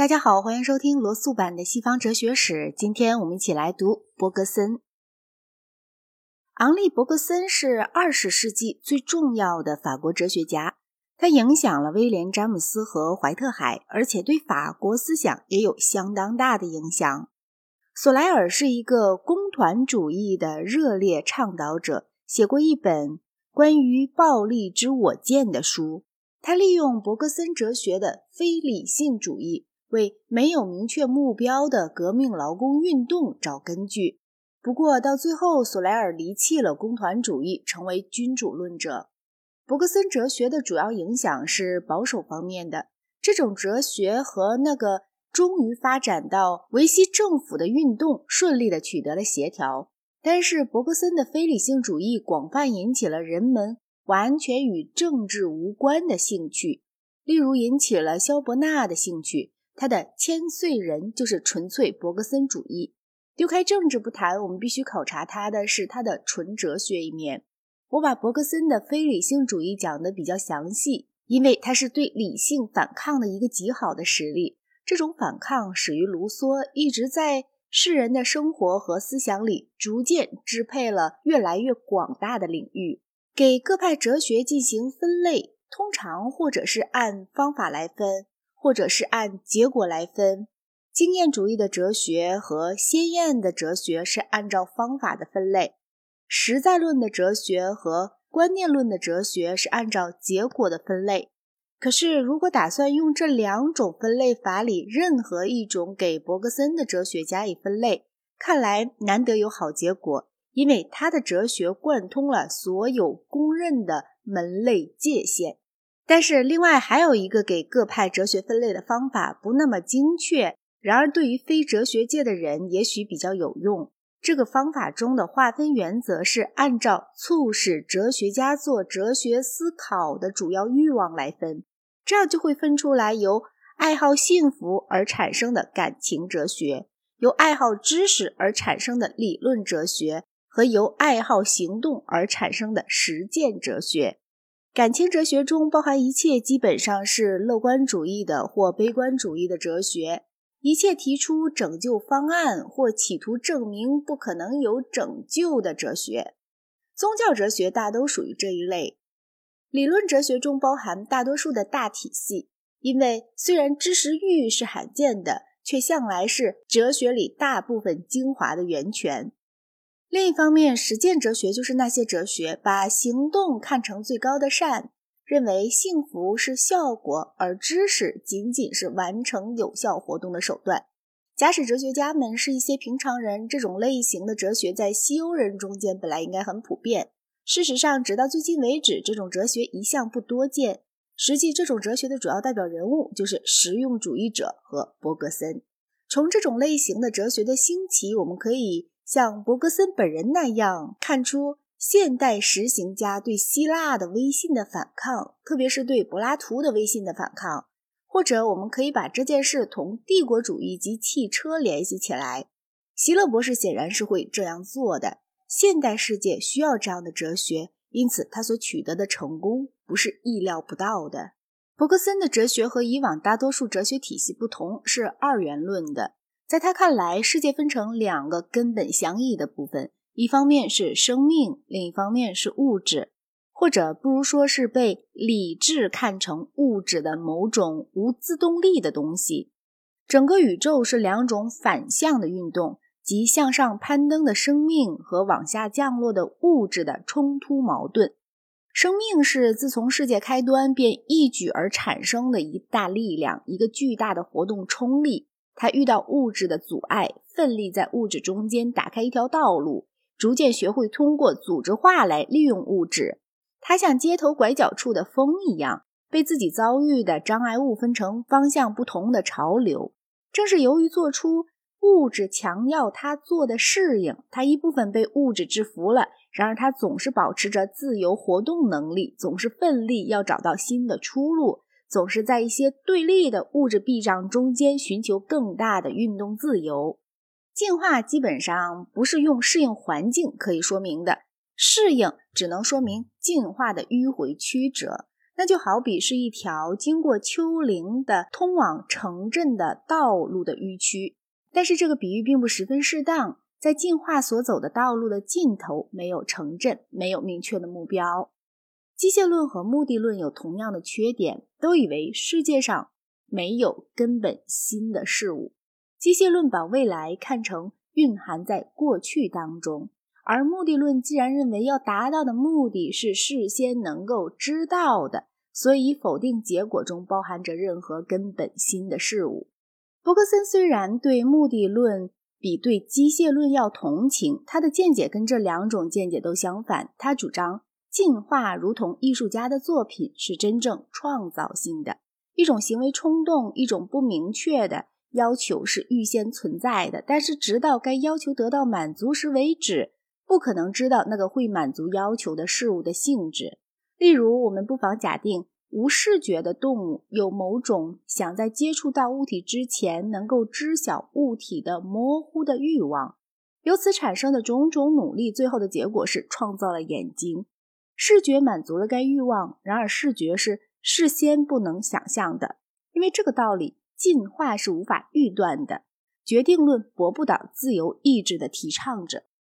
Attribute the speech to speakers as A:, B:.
A: 大家好，欢迎收听罗素版的西方哲学史。今天我们一起来读伯格森。昂利·伯格森是二十世纪最重要的法国哲学家，他影响了威廉·詹姆斯和怀特海，而且对法国思想也有相当大的影响。索莱尔是一个工团主义的热烈倡导者，写过一本关于暴力之我见的书。他利用伯格森哲学的非理性主义。为没有明确目标的革命劳工运动找根据。不过，到最后，索莱尔离弃了工团主义，成为君主论者。伯格森哲学的主要影响是保守方面的。这种哲学和那个终于发展到维希政府的运动顺利地取得了协调。但是，伯格森的非理性主义广泛引起了人们完全与政治无关的兴趣，例如引起了萧伯纳的兴趣。他的千岁人就是纯粹伯格森主义。丢开政治不谈，我们必须考察他的是他的纯哲学一面。我把伯格森的非理性主义讲得比较详细，因为他是对理性反抗的一个极好的实例。这种反抗始于卢梭，一直在世人的生活和思想里逐渐支配了越来越广大的领域。给各派哲学进行分类，通常或者是按方法来分。或者是按结果来分，经验主义的哲学和先验的哲学是按照方法的分类，实在论的哲学和观念论的哲学是按照结果的分类。可是，如果打算用这两种分类法里任何一种给伯格森的哲学加以分类，看来难得有好结果，因为他的哲学贯通了所有公认的门类界限。但是，另外还有一个给各派哲学分类的方法不那么精确，然而对于非哲学界的人也许比较有用。这个方法中的划分原则是按照促使哲学家做哲学思考的主要欲望来分，这样就会分出来由爱好幸福而产生的感情哲学，由爱好知识而产生的理论哲学，和由爱好行动而产生的实践哲学。感情哲学中包含一切基本上是乐观主义的或悲观主义的哲学，一切提出拯救方案或企图证明不可能有拯救的哲学。宗教哲学大都属于这一类。理论哲学中包含大多数的大体系，因为虽然知识域是罕见的，却向来是哲学里大部分精华的源泉。另一方面，实践哲学就是那些哲学把行动看成最高的善，认为幸福是效果，而知识仅仅是完成有效活动的手段。假使哲学家们是一些平常人，这种类型的哲学在西欧人中间本来应该很普遍。事实上，直到最近为止，这种哲学一向不多见。实际，这种哲学的主要代表人物就是实用主义者和伯格森。从这种类型的哲学的兴起，我们可以。像伯格森本人那样看出现代实行家对希腊的威信的反抗，特别是对柏拉图的威信的反抗，或者我们可以把这件事同帝国主义及汽车联系起来。席勒博士显然是会这样做的。现代世界需要这样的哲学，因此他所取得的成功不是意料不到的。伯格森的哲学和以往大多数哲学体系不同，是二元论的。在他看来，世界分成两个根本相异的部分，一方面是生命，另一方面是物质，或者不如说是被理智看成物质的某种无自动力的东西。整个宇宙是两种反向的运动，即向上攀登的生命和往下降落的物质的冲突矛盾。生命是自从世界开端便一举而产生的一大力量，一个巨大的活动冲力。他遇到物质的阻碍，奋力在物质中间打开一条道路，逐渐学会通过组织化来利用物质。他像街头拐角处的风一样，被自己遭遇的障碍物分成方向不同的潮流。正是由于做出物质强要他做的适应，他一部分被物质制服了。然而，他总是保持着自由活动能力，总是奋力要找到新的出路。总是在一些对立的物质壁障中间寻求更大的运动自由。进化基本上不是用适应环境可以说明的，适应只能说明进化的迂回曲折。那就好比是一条经过丘陵的通往城镇的道路的迂曲。但是这个比喻并不十分适当，在进化所走的道路的尽头没有城镇，没有明确的目标。机械论和目的论有同样的缺点，都以为世界上没有根本新的事物。机械论把未来看成蕴含在过去当中。而目的论既然认为要达到的目的是事先能够知道的，所以否定结果中包含着任何根本新的事物。伯克森虽然对目的论比对机械论要同情，他的见解跟这两种见解都相反。他主张进化如同艺术家的作品是真正创造性的一种行为冲动，一种不明确的要求是预先存在的，但是直到该要求得到满足时为止。不可能知道那个会满足要求的事物的性质。例如，我们不妨假定无视觉的动物有某种想在接触到物体之前能够知晓物体的模糊的欲望，由此产生的种种努力，最后的结果是创造了眼睛。视觉满足了该欲望，然而视觉是事先不能想象的，因为这个道理，进化是无法预断的。决定论驳不倒自由意志的提倡者。